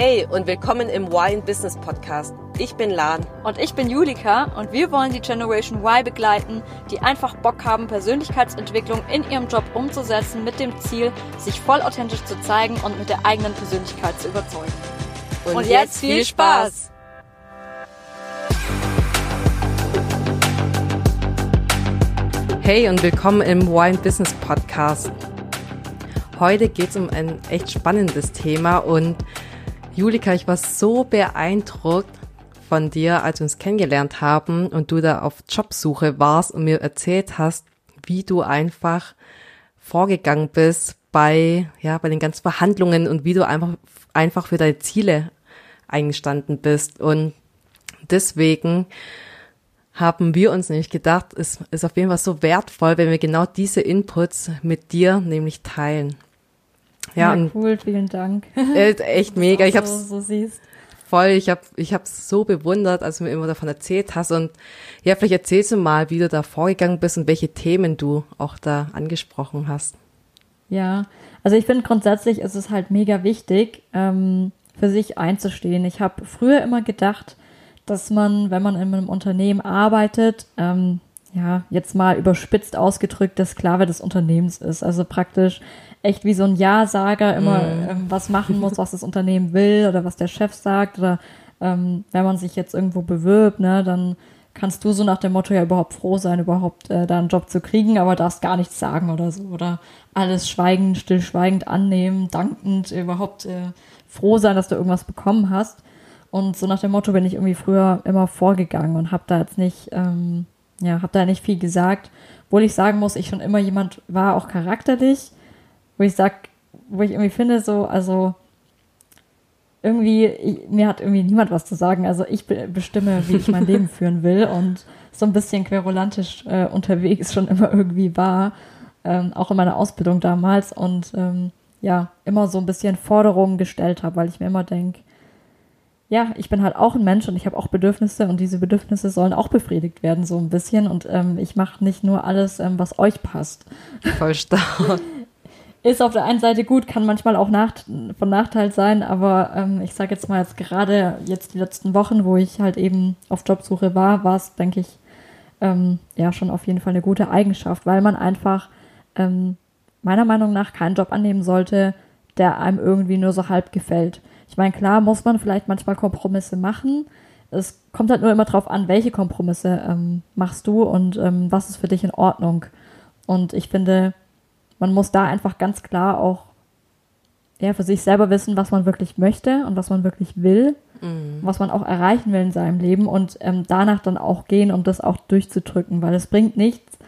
Hey und willkommen im Wine Business Podcast. Ich bin Lan. Und ich bin Julika und wir wollen die Generation Y begleiten, die einfach Bock haben, Persönlichkeitsentwicklung in ihrem Job umzusetzen mit dem Ziel, sich voll authentisch zu zeigen und mit der eigenen Persönlichkeit zu überzeugen. Und, und jetzt viel Spaß! Hey und willkommen im Wine Business Podcast. Heute geht es um ein echt spannendes Thema und Julika, ich war so beeindruckt von dir, als wir uns kennengelernt haben und du da auf Jobsuche warst und mir erzählt hast, wie du einfach vorgegangen bist bei, ja, bei den ganzen Verhandlungen und wie du einfach, einfach für deine Ziele eingestanden bist. Und deswegen haben wir uns nämlich gedacht, es ist auf jeden Fall so wertvoll, wenn wir genau diese Inputs mit dir nämlich teilen. Ja, ja cool, vielen Dank. Äh, echt mega. Ich hab's so, so siehst. voll, ich hab, ich hab's so bewundert, als du mir immer davon erzählt hast. Und ja, vielleicht erzählst du mal, wie du da vorgegangen bist und welche Themen du auch da angesprochen hast. Ja, also ich finde grundsätzlich ist es halt mega wichtig, ähm, für sich einzustehen. Ich habe früher immer gedacht, dass man, wenn man in einem Unternehmen arbeitet, ähm, ja, jetzt mal überspitzt ausgedrückt, der Sklave des Unternehmens ist. Also praktisch echt wie so ein Ja-Sager immer mm. ähm, was machen muss, was das Unternehmen will oder was der Chef sagt oder ähm, wenn man sich jetzt irgendwo bewirbt, ne, dann kannst du so nach dem Motto ja überhaupt froh sein, überhaupt äh, da einen Job zu kriegen, aber darfst gar nichts sagen oder so oder alles schweigend, stillschweigend annehmen, dankend, überhaupt äh, froh sein, dass du irgendwas bekommen hast. Und so nach dem Motto bin ich irgendwie früher immer vorgegangen und habe da jetzt nicht, ähm, ja, habe da nicht viel gesagt, obwohl ich sagen muss, ich schon immer jemand war, auch charakterlich, wo ich sag, wo ich irgendwie finde, so, also irgendwie, ich, mir hat irgendwie niemand was zu sagen. Also ich be bestimme, wie ich mein Leben führen will und so ein bisschen querulantisch äh, unterwegs schon immer irgendwie war, ähm, auch in meiner Ausbildung damals und ähm, ja, immer so ein bisschen Forderungen gestellt habe, weil ich mir immer denke, ja, ich bin halt auch ein Mensch und ich habe auch Bedürfnisse und diese Bedürfnisse sollen auch befriedigt werden, so ein bisschen. Und ähm, ich mache nicht nur alles, ähm, was euch passt. Voll stark. ist auf der einen Seite gut, kann manchmal auch nach, von Nachteil sein, aber ähm, ich sage jetzt mal jetzt gerade jetzt die letzten Wochen, wo ich halt eben auf Jobsuche war, war es, denke ich, ähm, ja schon auf jeden Fall eine gute Eigenschaft, weil man einfach ähm, meiner Meinung nach keinen Job annehmen sollte, der einem irgendwie nur so halb gefällt. Ich meine, klar muss man vielleicht manchmal Kompromisse machen. Es kommt halt nur immer drauf an, welche Kompromisse ähm, machst du und ähm, was ist für dich in Ordnung. Und ich finde, man muss da einfach ganz klar auch ja, für sich selber wissen, was man wirklich möchte und was man wirklich will, mhm. was man auch erreichen will in seinem Leben und ähm, danach dann auch gehen, um das auch durchzudrücken, weil es bringt nichts,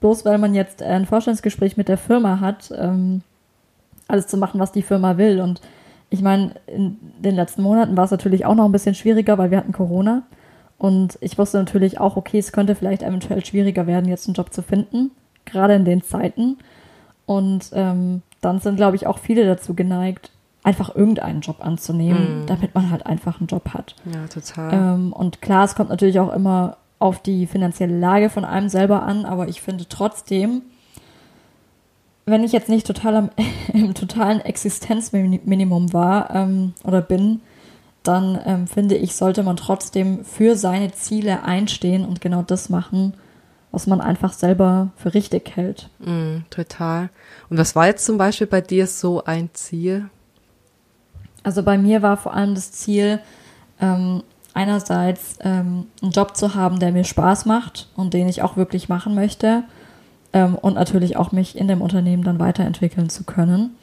bloß weil man jetzt ein Vorstellungsgespräch mit der Firma hat, ähm, alles zu machen, was die Firma will. Und ich meine, in den letzten Monaten war es natürlich auch noch ein bisschen schwieriger, weil wir hatten Corona. Und ich wusste natürlich auch, okay, es könnte vielleicht eventuell schwieriger werden, jetzt einen Job zu finden, gerade in den Zeiten. Und ähm, dann sind, glaube ich, auch viele dazu geneigt, einfach irgendeinen Job anzunehmen, mm. damit man halt einfach einen Job hat. Ja, total. Ähm, und klar, es kommt natürlich auch immer auf die finanzielle Lage von einem selber an, aber ich finde trotzdem, wenn ich jetzt nicht total am, im totalen Existenzminimum war ähm, oder bin, dann ähm, finde ich, sollte man trotzdem für seine Ziele einstehen und genau das machen, was man einfach selber für richtig hält. Mm, total. Und was war jetzt zum Beispiel bei dir so ein Ziel? Also bei mir war vor allem das Ziel, ähm, einerseits ähm, einen Job zu haben, der mir Spaß macht und den ich auch wirklich machen möchte ähm, und natürlich auch mich in dem Unternehmen dann weiterentwickeln zu können.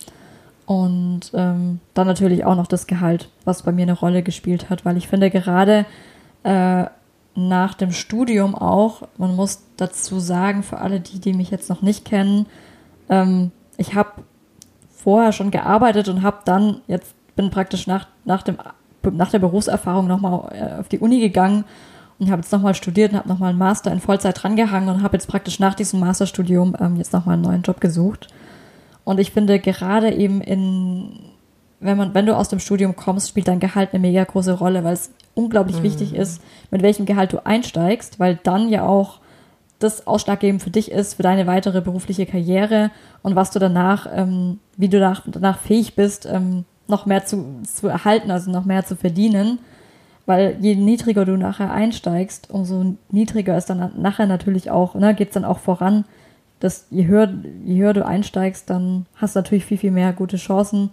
Und ähm, dann natürlich auch noch das Gehalt, was bei mir eine Rolle gespielt hat, weil ich finde gerade äh, nach dem Studium auch, man muss dazu sagen, für alle die, die mich jetzt noch nicht kennen, ähm, ich habe vorher schon gearbeitet und habe dann, jetzt bin praktisch nach, nach, dem, nach der Berufserfahrung nochmal äh, auf die Uni gegangen und habe jetzt nochmal studiert und habe nochmal einen Master in Vollzeit drangehangen und habe jetzt praktisch nach diesem Masterstudium ähm, jetzt nochmal einen neuen Job gesucht. Und ich finde gerade eben in, wenn man, wenn du aus dem Studium kommst, spielt dein Gehalt eine mega große Rolle, weil es unglaublich mhm. wichtig ist, mit welchem Gehalt du einsteigst, weil dann ja auch das ausschlaggebend für dich ist, für deine weitere berufliche Karriere und was du danach, ähm, wie du danach, danach fähig bist, ähm, noch mehr zu, zu erhalten, also noch mehr zu verdienen. Weil je niedriger du nachher einsteigst, umso niedriger ist dann nachher natürlich auch, ne, geht es dann auch voran. Dass je höher, je höher du einsteigst, dann hast du natürlich viel, viel mehr gute Chancen,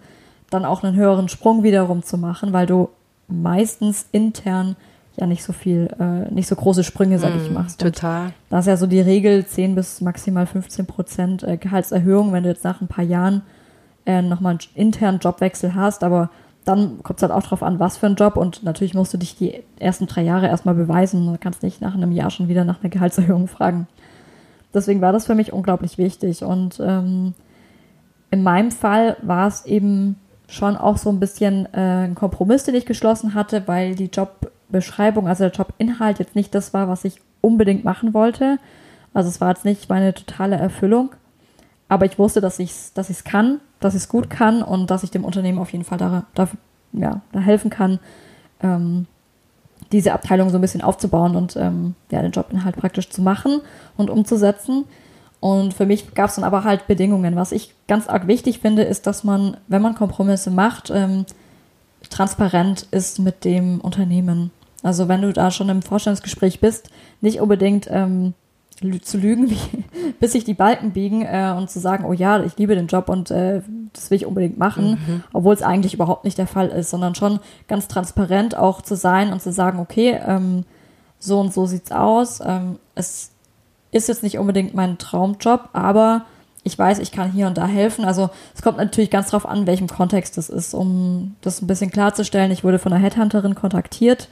dann auch einen höheren Sprung wiederum zu machen, weil du meistens intern ja nicht so viel, äh, nicht so große Sprünge, sag ich, Mm, machst. total. Und da ist ja so die Regel 10 bis maximal 15 Prozent äh, Gehaltserhöhung, wenn du jetzt nach ein paar Jahren äh, nochmal einen internen Jobwechsel hast, aber dann kommt es halt auch drauf an, was für ein Job und natürlich musst du dich die ersten drei Jahre erstmal beweisen. Du kannst nicht nach einem Jahr schon wieder nach einer Gehaltserhöhung fragen. Deswegen war das für mich unglaublich wichtig und ähm, in meinem Fall war es eben schon auch so ein bisschen äh, ein Kompromiss, den ich geschlossen hatte, weil die Jobbeschreibung, also der Jobinhalt jetzt nicht das war, was ich unbedingt machen wollte. Also es war jetzt nicht meine totale Erfüllung, aber ich wusste, dass ich es dass ich's kann, dass ich es gut kann und dass ich dem Unternehmen auf jeden Fall da, da, ja, da helfen kann, ähm, diese Abteilung so ein bisschen aufzubauen und ähm, ja, den Jobinhalt praktisch zu machen und umzusetzen. Und für mich gab es dann aber halt Bedingungen. Was ich ganz arg wichtig finde, ist, dass man, wenn man Kompromisse macht, ähm, transparent ist mit dem Unternehmen. Also wenn du da schon im Vorstellungsgespräch bist, nicht unbedingt ähm, zu lügen, wie, bis sich die Balken biegen äh, und zu sagen, oh ja, ich liebe den Job und äh, das will ich unbedingt machen, obwohl es eigentlich überhaupt nicht der Fall ist, sondern schon ganz transparent auch zu sein und zu sagen, okay, ähm, so und so sieht's aus. Ähm, es ist jetzt nicht unbedingt mein Traumjob, aber ich weiß, ich kann hier und da helfen. Also es kommt natürlich ganz drauf an, welchem Kontext es ist, um das ein bisschen klarzustellen. Ich wurde von einer Headhunterin kontaktiert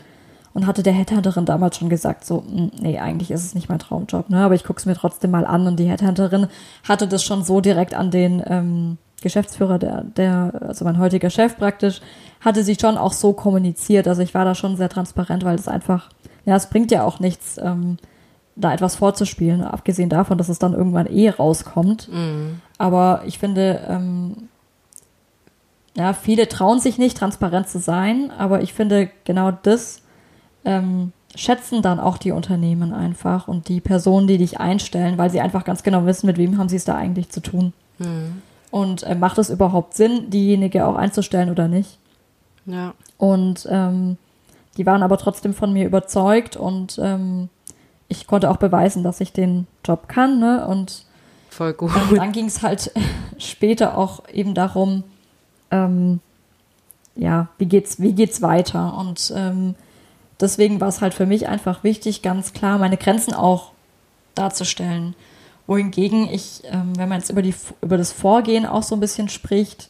und hatte der Headhunterin damals schon gesagt, so, "Mm, nee, eigentlich ist es nicht mein Traumjob, ne? Aber ich gucke es mir trotzdem mal an. Und die Headhunterin hatte das schon so direkt an den ähm, Geschäftsführer, der, der, also mein heutiger Chef praktisch, hatte sie schon auch so kommuniziert. Also ich war da schon sehr transparent, weil es einfach, ja, es bringt ja auch nichts, ähm, da etwas vorzuspielen, abgesehen davon, dass es dann irgendwann eh rauskommt. Aber ich finde, ähm, ja, viele trauen sich nicht, transparent zu sein, aber ich finde, genau das ähm, schätzen dann auch die Unternehmen einfach und die Personen, die dich einstellen, weil sie einfach ganz genau wissen, mit wem haben sie es da eigentlich zu tun. Und äh, macht es überhaupt Sinn, diejenige auch einzustellen oder nicht? Ja. Und ähm, die waren aber trotzdem von mir überzeugt und ähm, ich konnte auch beweisen, dass ich den Job kann. Ne? Und Voll gut. ähm, dann ging es halt später auch eben darum, ähm, ja, wie geht's, wie geht's weiter? Und ähm, deswegen war es halt für mich einfach wichtig, ganz klar meine Grenzen auch darzustellen. Wohingegen ich, ähm, wenn man jetzt über, die, über das Vorgehen auch so ein bisschen spricht,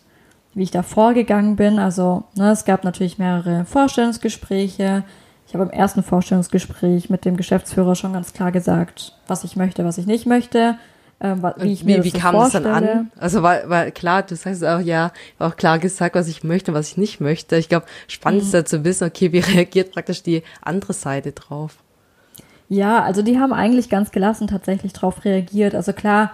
wie ich da vorgegangen bin, also ne, es gab natürlich mehrere Vorstellungsgespräche. Ich habe im ersten Vorstellungsgespräch mit dem Geschäftsführer schon ganz klar gesagt, was ich möchte, was ich nicht möchte, ähm, wie ich mir wie, wie das so kam das vorstelle. dann an? Also weil, weil klar, du sagst auch ja, auch klar gesagt, was ich möchte, was ich nicht möchte. Ich glaube, spannend Mhm. ist da zu wissen, okay, wie reagiert praktisch die andere Seite drauf? Ja, also die haben eigentlich ganz gelassen tatsächlich drauf reagiert. Also klar,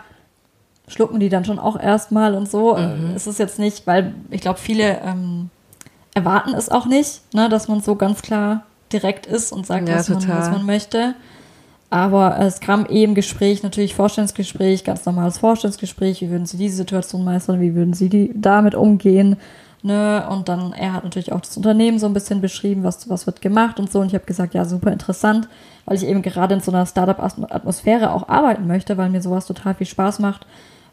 schlucken die dann schon auch erstmal und so. Mhm. Es ist jetzt nicht, weil ich glaube, viele ähm, erwarten es auch nicht, ne, dass man so ganz klar direkt ist und sagt, Ja, was, man, was man möchte. Aber es kam eben Gespräch, natürlich Vorstellungsgespräch, ganz normales Vorstellungsgespräch. Wie würden Sie diese Situation meistern? Wie würden Sie die damit umgehen? Ne? Und dann, er hat natürlich auch das Unternehmen so ein bisschen beschrieben, was, was wird gemacht und so. Und ich habe gesagt, ja, super interessant, weil ich eben gerade in so einer Startup-Atmosphäre auch arbeiten möchte, weil mir sowas total viel Spaß macht,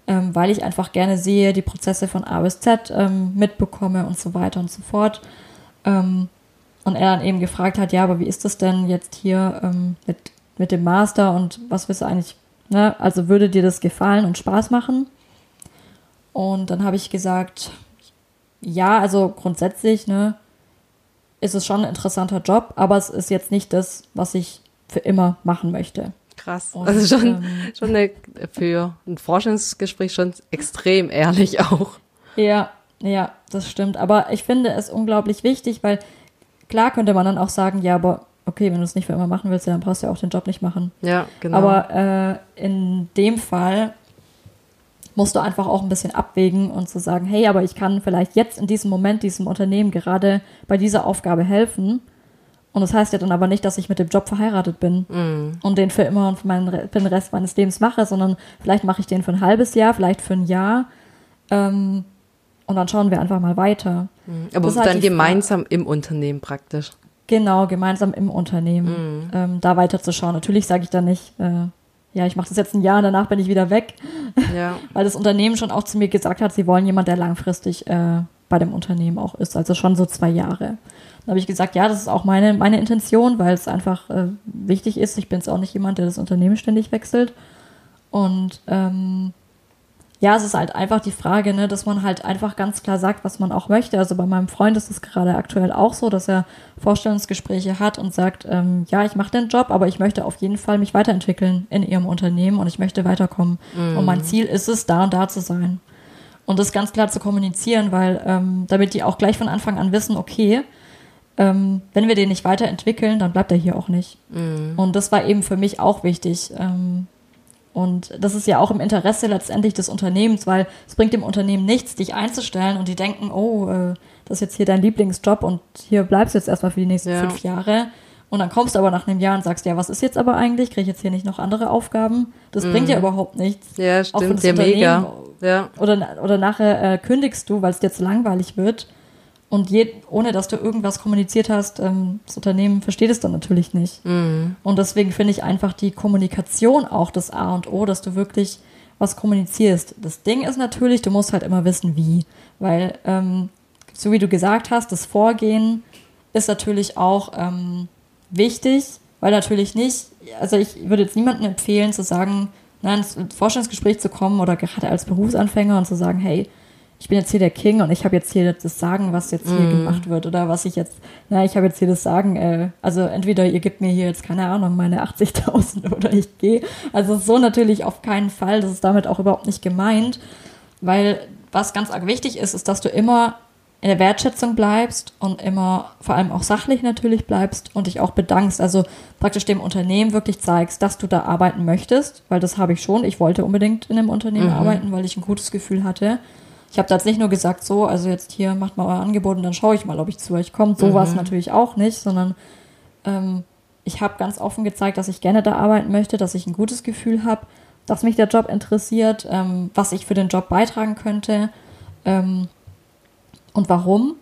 ähm, weil ich einfach gerne sehe, die Prozesse von A bis Z ähm, mitbekomme und so weiter und so fort. Ähm, und er dann eben gefragt hat, ja, aber wie ist das denn jetzt hier ähm, mit, mit dem Master und was willst du eigentlich, ne? Also würde dir das gefallen und Spaß machen? Und dann habe ich gesagt, ja, also grundsätzlich, ne, ist es schon ein interessanter Job, aber es ist jetzt nicht das, was ich für immer machen möchte. Krass. Und, also schon, ähm, schon eine, für ein Forschungsgespräch schon extrem ehrlich auch. Ja, ja, das stimmt. Aber ich finde es unglaublich wichtig, weil klar könnte man dann auch sagen, ja, aber okay, wenn du es nicht für immer machen willst, dann brauchst du ja auch den Job nicht machen. Ja, genau. Aber äh, in dem Fall musst du einfach auch ein bisschen abwägen und zu sagen, hey, aber ich kann vielleicht jetzt in diesem Moment diesem Unternehmen gerade bei dieser Aufgabe helfen. Und das heißt ja dann aber nicht, dass ich mit dem Job verheiratet bin Mm. und den für immer und für, meinen, für den Rest meines Lebens mache, sondern vielleicht mache ich den für ein halbes Jahr, vielleicht für ein Jahr. Ähm, und dann schauen wir einfach mal weiter. Mhm. Aber halt dann gemeinsam im Unternehmen praktisch. Genau, gemeinsam im Unternehmen mhm. ähm, da weiterzuschauen. Natürlich sage ich dann nicht, äh, ja, ich mache das jetzt ein Jahr und danach bin ich wieder weg. Ja. Weil das Unternehmen schon auch zu mir gesagt hat, sie wollen jemand, der langfristig äh, bei dem Unternehmen auch ist, also schon so zwei Jahre. Dann habe ich gesagt, ja, das ist auch meine, meine Intention, weil es einfach äh, wichtig ist. Ich bin jetzt auch nicht jemand, der das Unternehmen ständig wechselt. Und ähm, ja, es ist halt einfach die Frage, ne, dass man halt einfach ganz klar sagt, was man auch möchte. Also bei meinem Freund ist es gerade aktuell auch so, dass er Vorstellungsgespräche hat und sagt, ähm, ja, ich mache den Job, aber ich möchte auf jeden Fall mich weiterentwickeln in ihrem Unternehmen und ich möchte weiterkommen. Mm. Und mein Ziel ist es, da und da zu sein. Und das ganz klar zu kommunizieren, weil ähm, damit die auch gleich von Anfang an wissen, okay, ähm, wenn wir den nicht weiterentwickeln, dann bleibt er hier auch nicht. Mm. Und das war eben für mich auch wichtig. Ähm, und das ist ja auch im Interesse letztendlich des Unternehmens, weil es bringt dem Unternehmen nichts, dich einzustellen und die denken, oh, äh, das ist jetzt hier dein Lieblingsjob und hier bleibst du jetzt erstmal für die nächsten ja. fünf Jahre. Und dann kommst du aber nach einem Jahr und sagst, ja, was ist jetzt aber eigentlich? Kriege ich jetzt hier nicht noch andere Aufgaben? Das mhm. bringt ja überhaupt nichts. Ja, stimmt, ja mega. Ja. Oder, oder nachher äh, kündigst du, weil es dir jetzt langweilig wird. Und je, ohne dass du irgendwas kommuniziert hast, ähm, das Unternehmen versteht es dann natürlich nicht. Mhm. Und deswegen finde ich einfach die Kommunikation auch das A und O, dass du wirklich was kommunizierst. Das Ding ist natürlich, du musst halt immer wissen, wie. Weil, ähm, so wie du gesagt hast, das Vorgehen ist natürlich auch ähm, wichtig, weil natürlich nicht, also ich würde jetzt niemandem empfehlen zu sagen, nein, ins Vorstellungsgespräch zu kommen oder gerade als Berufsanfänger und zu sagen, hey, ich bin jetzt hier der King und ich habe jetzt hier das Sagen, was jetzt hier mm. gemacht wird oder was ich jetzt, na, ich habe jetzt hier das Sagen, äh, also entweder ihr gebt mir hier jetzt, keine Ahnung, meine 80.000 oder ich gehe. Also so natürlich auf keinen Fall, das ist damit auch überhaupt nicht gemeint, weil was ganz arg wichtig ist, ist, dass du immer in der Wertschätzung bleibst und immer vor allem auch sachlich natürlich bleibst und dich auch bedankst. Also praktisch dem Unternehmen wirklich zeigst, dass du da arbeiten möchtest, weil das habe ich schon. Ich wollte unbedingt in einem Unternehmen mhm. arbeiten, weil ich ein gutes Gefühl hatte. Ich habe da jetzt nicht nur gesagt, so, also jetzt hier macht mal euer Angebot und dann schaue ich mal, ob ich zu euch komme. So mhm. war es natürlich auch nicht, sondern ähm, ich habe ganz offen gezeigt, dass ich gerne da arbeiten möchte, dass ich ein gutes Gefühl habe, dass mich der Job interessiert, ähm, was ich für den Job beitragen könnte ähm, und warum.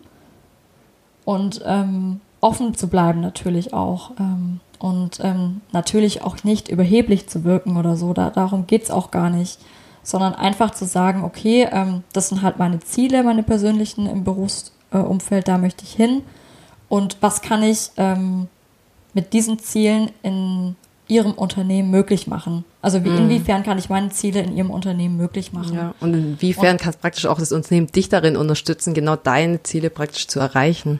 Und ähm, offen zu bleiben natürlich auch. Ähm, und ähm, natürlich auch nicht überheblich zu wirken oder so. Da, darum es auch gar nicht sondern einfach zu sagen, okay, ähm, das sind halt meine Ziele, meine persönlichen im Berufsumfeld, da möchte ich hin. Und was kann ich ähm, mit diesen Zielen in Ihrem Unternehmen möglich machen? Also wie, mhm. inwiefern kann ich meine Ziele in Ihrem Unternehmen möglich machen? Ja, und inwiefern kann praktisch auch das Unternehmen dich darin unterstützen, genau deine Ziele praktisch zu erreichen?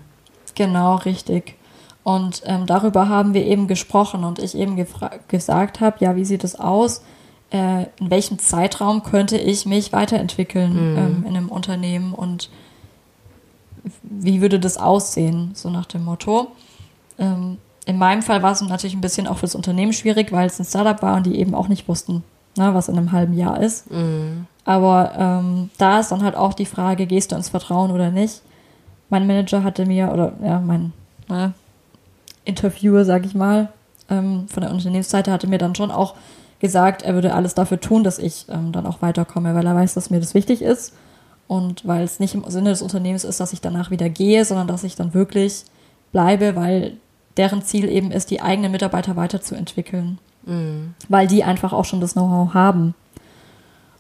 Genau, richtig. Und ähm, darüber haben wir eben gesprochen und ich eben gesagt habe, ja, wie sieht es aus? Äh, in welchem Zeitraum könnte ich mich weiterentwickeln mhm. ähm, in einem Unternehmen und wie würde das aussehen, so nach dem Motto. Ähm, in meinem Fall war es natürlich ein bisschen auch für das Unternehmen schwierig, weil es ein Startup war und die eben auch nicht wussten, ne, was in einem halben Jahr ist. Mhm. Aber ähm, da ist dann halt auch die Frage, gehst du ins Vertrauen oder nicht? Mein Manager hatte mir, oder ja, mein ne, Interviewer, sag ich mal, ähm, von der Unternehmensseite hatte mir dann schon auch gesagt, er würde alles dafür tun, dass ich ähm, dann auch weiterkomme, weil er weiß, dass mir das wichtig ist und weil es nicht im Sinne des Unternehmens ist, dass ich danach wieder gehe, sondern dass ich dann wirklich bleibe, weil deren Ziel eben ist, die eigenen Mitarbeiter weiterzuentwickeln, mhm. weil die einfach auch schon das Know-how haben.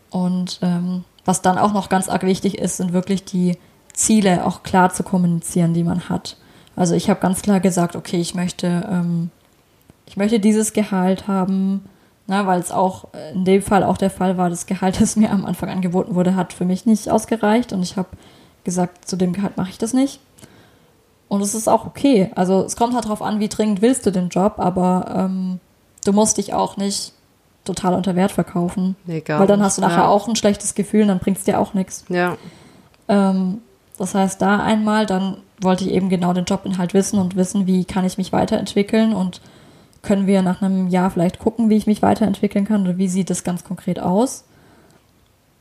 Und ähm, was dann auch noch ganz arg wichtig ist, sind wirklich die Ziele auch klar zu kommunizieren, die man hat. Also ich habe ganz klar gesagt, okay, ich möchte, ähm, ich möchte dieses Gehalt haben, na, weil es auch in dem Fall auch der Fall war, das Gehalt, das mir am Anfang angeboten wurde, hat für mich nicht ausgereicht und ich habe gesagt, zu dem Gehalt mache ich das nicht. Und es ist auch okay. Also es kommt halt darauf an, wie dringend willst du den Job, aber ähm, du musst dich auch nicht total unter Wert verkaufen. Egal. Weil dann hast du nachher ja. auch ein schlechtes Gefühl und dann bringt es dir auch nichts. Ja. Ähm, das heißt, da einmal, dann wollte ich eben genau den Jobinhalt wissen und wissen, wie kann ich mich weiterentwickeln und können wir nach einem Jahr vielleicht gucken, wie ich mich weiterentwickeln kann oder wie sieht das ganz konkret aus.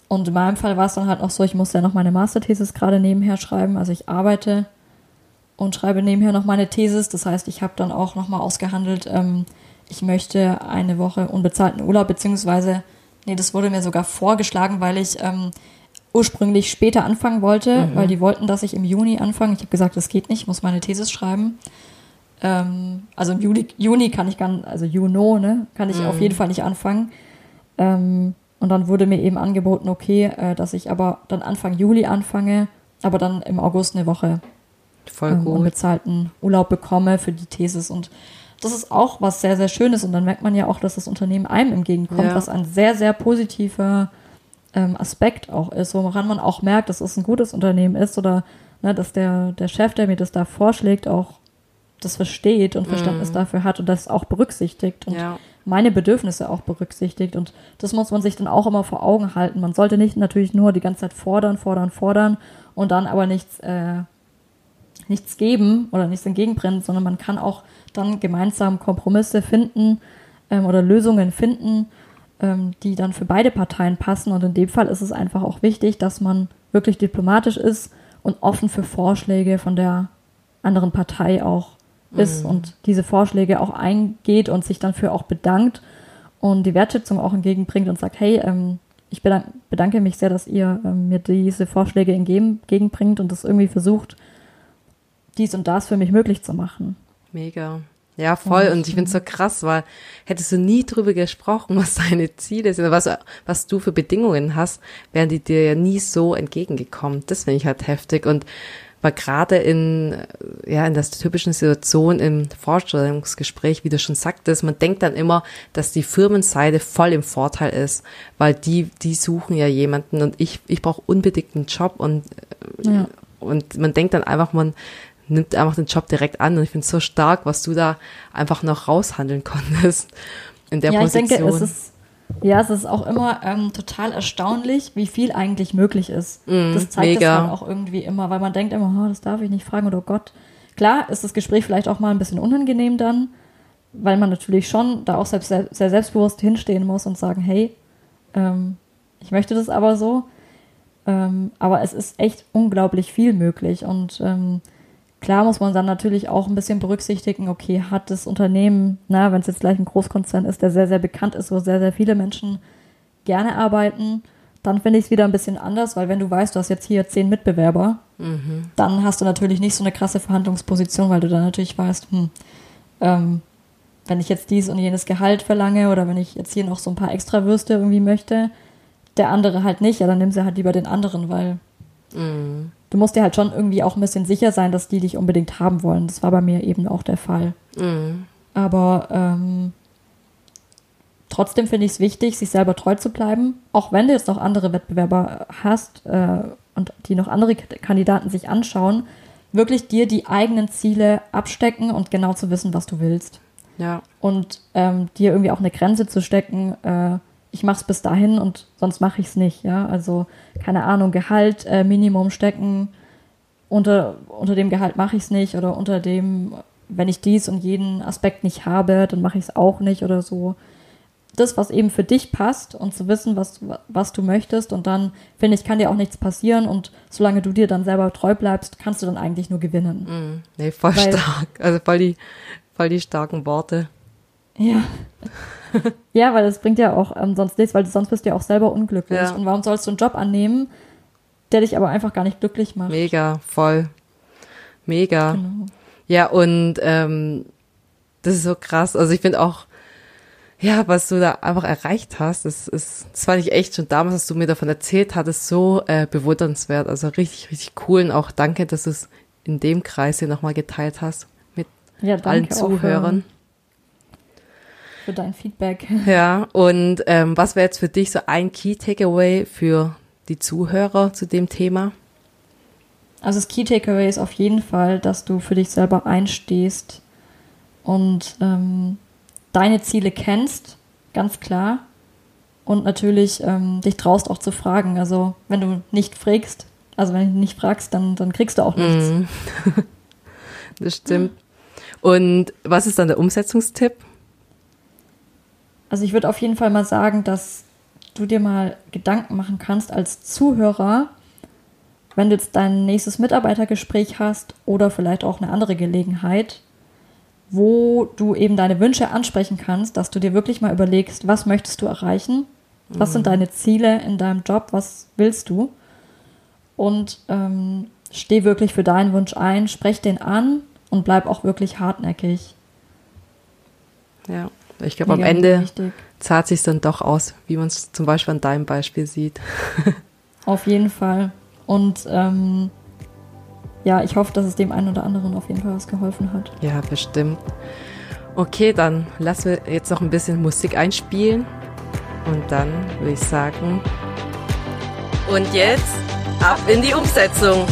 Und in meinem Fall war es dann halt auch so, ich musste ja noch meine Masterthesis gerade nebenher schreiben. Also ich arbeite und schreibe nebenher noch meine Thesis. Das heißt, ich habe dann auch nochmal ausgehandelt, ähm, ich möchte eine Woche unbezahlten Urlaub, beziehungsweise, nee, das wurde mir sogar vorgeschlagen, weil ich ähm, ursprünglich später anfangen wollte, mhm. weil die wollten, dass ich im Juni anfange. Ich habe gesagt, das geht nicht, ich muss meine Thesis schreiben. Ähm, also im Juli, Juni kann ich gar also Juno, ne, kann ich mhm. auf jeden Fall nicht anfangen. Ähm, und dann wurde mir eben angeboten, okay, äh, dass ich aber dann Anfang Juli anfange, aber dann im August eine Woche Voll ähm, unbezahlten Urlaub bekomme für die Thesis. Und das ist auch was sehr, sehr Schönes. Und dann merkt man ja auch, dass das Unternehmen einem entgegenkommt, ja. was ein sehr, sehr positiver ähm, Aspekt auch ist, woran man auch merkt, dass es ein gutes Unternehmen ist oder ne, dass der, der Chef, der mir das da vorschlägt, auch das versteht und Verständnis mm. dafür hat und das auch berücksichtigt und ja. meine Bedürfnisse auch berücksichtigt. Und das muss man sich dann auch immer vor Augen halten. Man sollte nicht natürlich nur die ganze Zeit fordern, fordern, fordern und dann aber nichts, äh, nichts geben oder nichts entgegenbringen, sondern man kann auch dann gemeinsam Kompromisse finden ähm, oder Lösungen finden, ähm, die dann für beide Parteien passen. Und in dem Fall ist es einfach auch wichtig, dass man wirklich diplomatisch ist und offen für Vorschläge von der anderen Partei auch ist mhm. und diese Vorschläge auch eingeht und sich dann für auch bedankt und die Wertschätzung auch entgegenbringt und sagt, hey, ähm, ich bedanke mich sehr, dass ihr ähm, mir diese Vorschläge entgegenbringt und das irgendwie versucht, dies und das für mich möglich zu machen. Mega. Ja, voll. Und ich finde es so krass, weil hättest du nie drüber gesprochen, was deine Ziele sind, was, was du für Bedingungen hast, wären die dir ja nie so entgegengekommen. Das finde ich halt heftig. Und weil gerade in, ja, in der typischen Situation im Vorstellungsgespräch, wie du schon sagtest, man denkt dann immer, dass die Firmenseite voll im Vorteil ist, weil die, die suchen ja jemanden und ich, ich brauche unbedingt einen Job und, ja. und man denkt dann einfach, man nimmt einfach den Job direkt an und ich finde es so stark, was du da einfach noch raushandeln konntest in der ja, Position. Ich denke, es ist ja, es ist auch immer ähm, total erstaunlich, wie viel eigentlich möglich ist. Mm, das zeigt mega. es halt auch irgendwie immer, weil man denkt immer, oh, das darf ich nicht fragen oder oh Gott. Klar ist das Gespräch vielleicht auch mal ein bisschen unangenehm dann, weil man natürlich schon da auch selbst, sehr, sehr selbstbewusst hinstehen muss und sagen, hey, ähm, ich möchte das aber so. Ähm, aber es ist echt unglaublich viel möglich und ähm, Klar muss man dann natürlich auch ein bisschen berücksichtigen, okay, hat das Unternehmen, na, wenn es jetzt gleich ein Großkonzern ist, der sehr, sehr bekannt ist, wo sehr, sehr viele Menschen gerne arbeiten, dann finde ich es wieder ein bisschen anders, weil wenn du weißt, du hast jetzt hier zehn Mitbewerber, mhm. dann hast du natürlich nicht so eine krasse Verhandlungsposition, weil du dann natürlich weißt, hm, ähm, wenn ich jetzt dies und jenes Gehalt verlange oder wenn ich jetzt hier noch so ein paar extra Würste irgendwie möchte, der andere halt nicht, ja, dann nimm sie halt lieber den anderen, weil mhm du musst dir halt schon irgendwie auch ein bisschen sicher sein, dass die dich unbedingt haben wollen. Das war bei mir eben auch der Fall. Mhm. Aber ähm, trotzdem finde ich es wichtig, sich selber treu zu bleiben, auch wenn du jetzt noch andere Wettbewerber hast äh, und die noch andere Kandidaten sich anschauen, wirklich dir die eigenen Ziele abstecken und genau zu wissen, was du willst. Ja. Und ähm, dir irgendwie auch eine Grenze zu stecken, äh, ich mache es bis dahin und sonst mache ich es nicht. Ja, also keine Ahnung, Gehalt äh, Minimum stecken. Unter, unter dem Gehalt mache ich es nicht oder unter dem, wenn ich dies und jeden Aspekt nicht habe, dann mache ich es auch nicht oder so. Das, was eben für dich passt und zu wissen, was, was du möchtest und dann, finde ich, kann dir auch nichts passieren und solange du dir dann selber treu bleibst, kannst du dann eigentlich nur gewinnen. Mm, nee, voll Weil, stark. Also voll die, voll die starken Worte. Ja. ja, weil das bringt ja auch ähm, sonst nichts, weil sonst bist du ja auch selber unglücklich. Ja. Und warum sollst du einen Job annehmen, der dich aber einfach gar nicht glücklich macht? Mega, voll. Mega. Genau. Ja, und ähm, das ist so krass. Also ich finde auch, ja, was du da einfach erreicht hast, das ist, das fand ich echt schon damals, als du mir davon erzählt hattest, so äh, bewundernswert. Also richtig, richtig cool. Und auch danke, dass du es in dem Kreis hier nochmal geteilt hast mit ja, allen Zuhörern für dein Feedback. Ja, und ähm, was wäre jetzt für dich so ein Key Takeaway für die Zuhörer zu dem Thema? Also das Key Takeaway ist auf jeden Fall, dass du für dich selber einstehst und ähm, deine Ziele kennst, ganz klar. Und natürlich ähm, dich traust auch zu fragen. Also wenn du nicht fragst, also wenn du nicht fragst, dann, dann kriegst du auch nichts. Mm. das stimmt. Und was ist dann der Umsetzungstipp? Also ich würde auf jeden Fall mal sagen, dass du dir mal Gedanken machen kannst als Zuhörer, wenn du jetzt dein nächstes Mitarbeitergespräch hast oder vielleicht auch eine andere Gelegenheit, wo du eben deine Wünsche ansprechen kannst, dass du dir wirklich mal überlegst, was möchtest du erreichen, was sind mhm. deine Ziele in deinem Job, was willst du und ähm, steh wirklich für deinen Wunsch ein, sprech den an und bleib auch wirklich hartnäckig. Ja, ich glaube, am Ende wichtig. zahlt sich dann doch aus, wie man es zum Beispiel an deinem Beispiel sieht. auf jeden Fall. Und ähm, ja, ich hoffe, dass es dem einen oder anderen auf jeden Fall was geholfen hat. Ja, bestimmt. Okay, dann lassen wir jetzt noch ein bisschen Musik einspielen. Und dann würde ich sagen. Und jetzt ab in die Umsetzung.